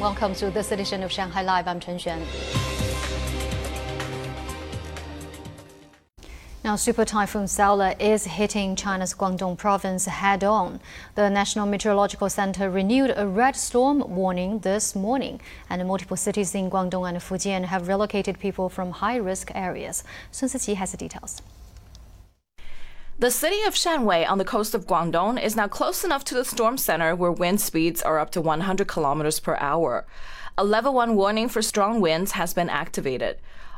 Welcome to this edition of Shanghai Live. I'm Chen Xuan. Now, Super Typhoon Saola is hitting China's Guangdong province head on. The National Meteorological Center renewed a red storm warning this morning, and multiple cities in Guangdong and Fujian have relocated people from high risk areas. Sun Siqi has the details. The city of Shanwei on the coast of Guangdong is now close enough to the storm center where wind speeds are up to 100 kilometers per hour. A level 1 warning for strong winds has been activated.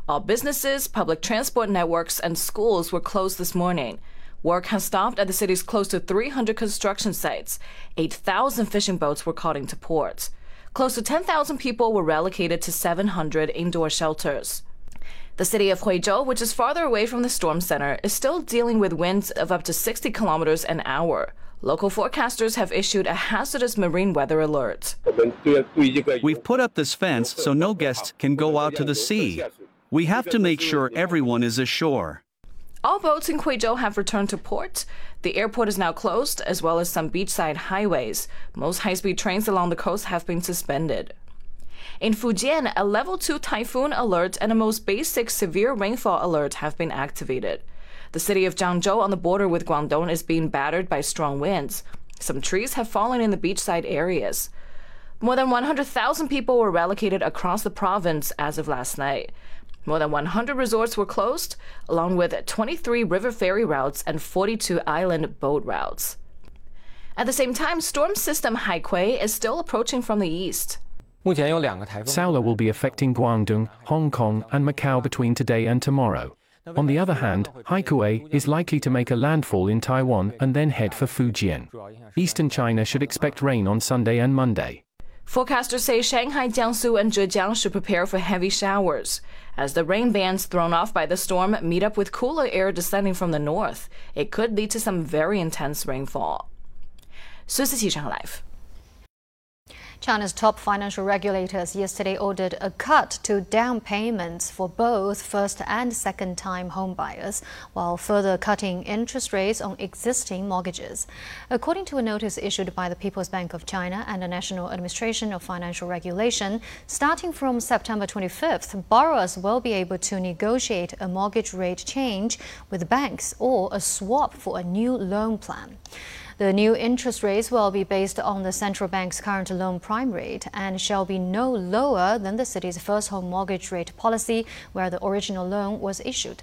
All businesses, public transport networks, and schools were closed this morning. Work has stopped at the city's close to 300 construction sites. 8,000 fishing boats were called into port. Close to 10,000 people were relocated to 700 indoor shelters. The city of Huizhou, which is farther away from the storm center, is still dealing with winds of up to 60 kilometers an hour. Local forecasters have issued a hazardous marine weather alert. We've put up this fence so no guests can go out to the sea. We have to make sure everyone is ashore. All boats in Huizhou have returned to port. The airport is now closed, as well as some beachside highways. Most high speed trains along the coast have been suspended. In Fujian, a level 2 typhoon alert and a most basic severe rainfall alert have been activated. The city of Zhangzhou on the border with Guangdong is being battered by strong winds. Some trees have fallen in the beachside areas. More than 100,000 people were relocated across the province as of last night. More than 100 resorts were closed, along with 23 river ferry routes and 42 island boat routes. At the same time, storm system Haikui is still approaching from the east. Saola will be affecting Guangdong, Hong Kong, and Macau between today and tomorrow. On the other hand, Haikui is likely to make a landfall in Taiwan and then head for Fujian. Eastern China should expect rain on Sunday and Monday. Forecasters say Shanghai, Jiangsu, and Zhejiang should prepare for heavy showers. As the rain bands thrown off by the storm meet up with cooler air descending from the north, it could lead to some very intense rainfall. Sun Siqi, Shanghai Live. China's top financial regulators yesterday ordered a cut to down payments for both first and second time homebuyers, while further cutting interest rates on existing mortgages. According to a notice issued by the People's Bank of China and the National Administration of Financial Regulation, starting from September 25th, borrowers will be able to negotiate a mortgage rate change with banks or a swap for a new loan plan. The new interest rates will be based on the central bank's current loan prime rate and shall be no lower than the city's first home mortgage rate policy, where the original loan was issued.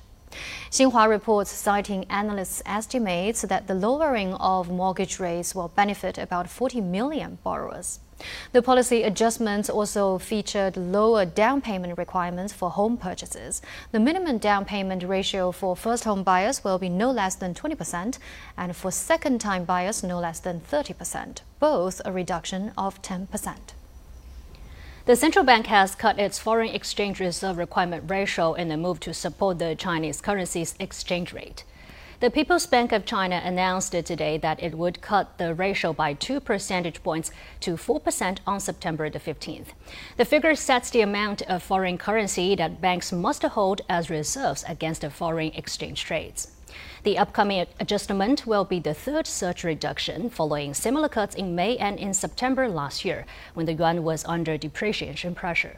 Xinhua reports citing analysts' estimates that the lowering of mortgage rates will benefit about 40 million borrowers. The policy adjustments also featured lower down payment requirements for home purchases. The minimum down payment ratio for first home buyers will be no less than 20%, and for second time buyers, no less than 30%, both a reduction of 10%. The central bank has cut its foreign exchange reserve requirement ratio in a move to support the Chinese currency's exchange rate. The People's Bank of China announced today that it would cut the ratio by two percentage points to 4% on September the 15th. The figure sets the amount of foreign currency that banks must hold as reserves against the foreign exchange trades. The upcoming adjustment will be the third such reduction following similar cuts in May and in September last year when the yuan was under depreciation pressure.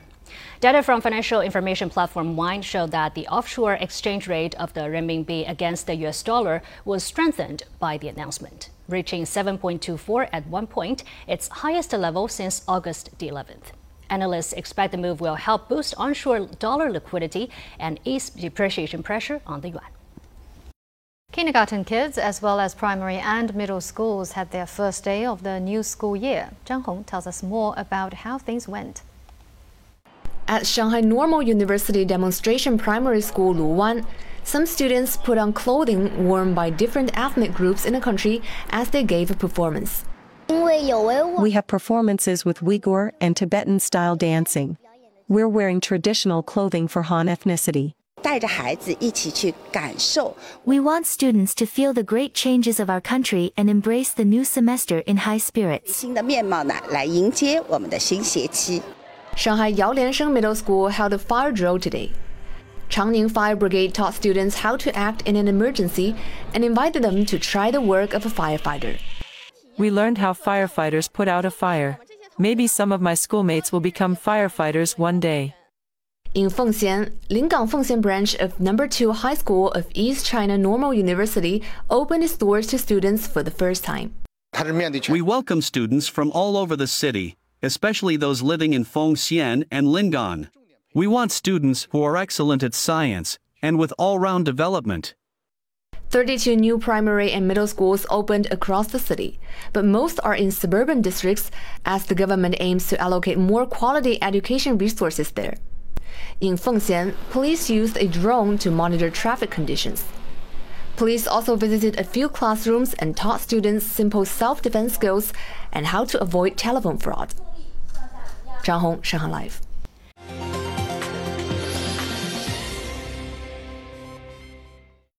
Data from financial information platform Wind showed that the offshore exchange rate of the renminbi against the US dollar was strengthened by the announcement, reaching 7.24 at one point, its highest level since August the 11th. Analysts expect the move will help boost onshore dollar liquidity and ease depreciation pressure on the yuan. Kindergarten kids, as well as primary and middle schools, had their first day of the new school year. Zhang Hong tells us more about how things went. At Shanghai Normal University Demonstration Primary School Luwan, some students put on clothing worn by different ethnic groups in the country as they gave a performance. We have performances with Uyghur and Tibetan style dancing. We're wearing traditional clothing for Han ethnicity. We want students to feel the great changes of our country and embrace the new semester in high spirits. Shanghai Yaoliansheng Middle School held a fire drill today. Changning Fire Brigade taught students how to act in an emergency and invited them to try the work of a firefighter. We learned how firefighters put out a fire. Maybe some of my schoolmates will become firefighters one day. In Fengxian, Lingang Fengxian branch of number 2 High School of East China Normal University opened its doors to students for the first time. We welcome students from all over the city, especially those living in Fengxian and Lingang. We want students who are excellent at science and with all-round development. 32 new primary and middle schools opened across the city, but most are in suburban districts as the government aims to allocate more quality education resources there. In Fengxian, police used a drone to monitor traffic conditions. Police also visited a few classrooms and taught students simple self-defense skills and how to avoid telephone fraud. Zhang Hong, Shanghai Live.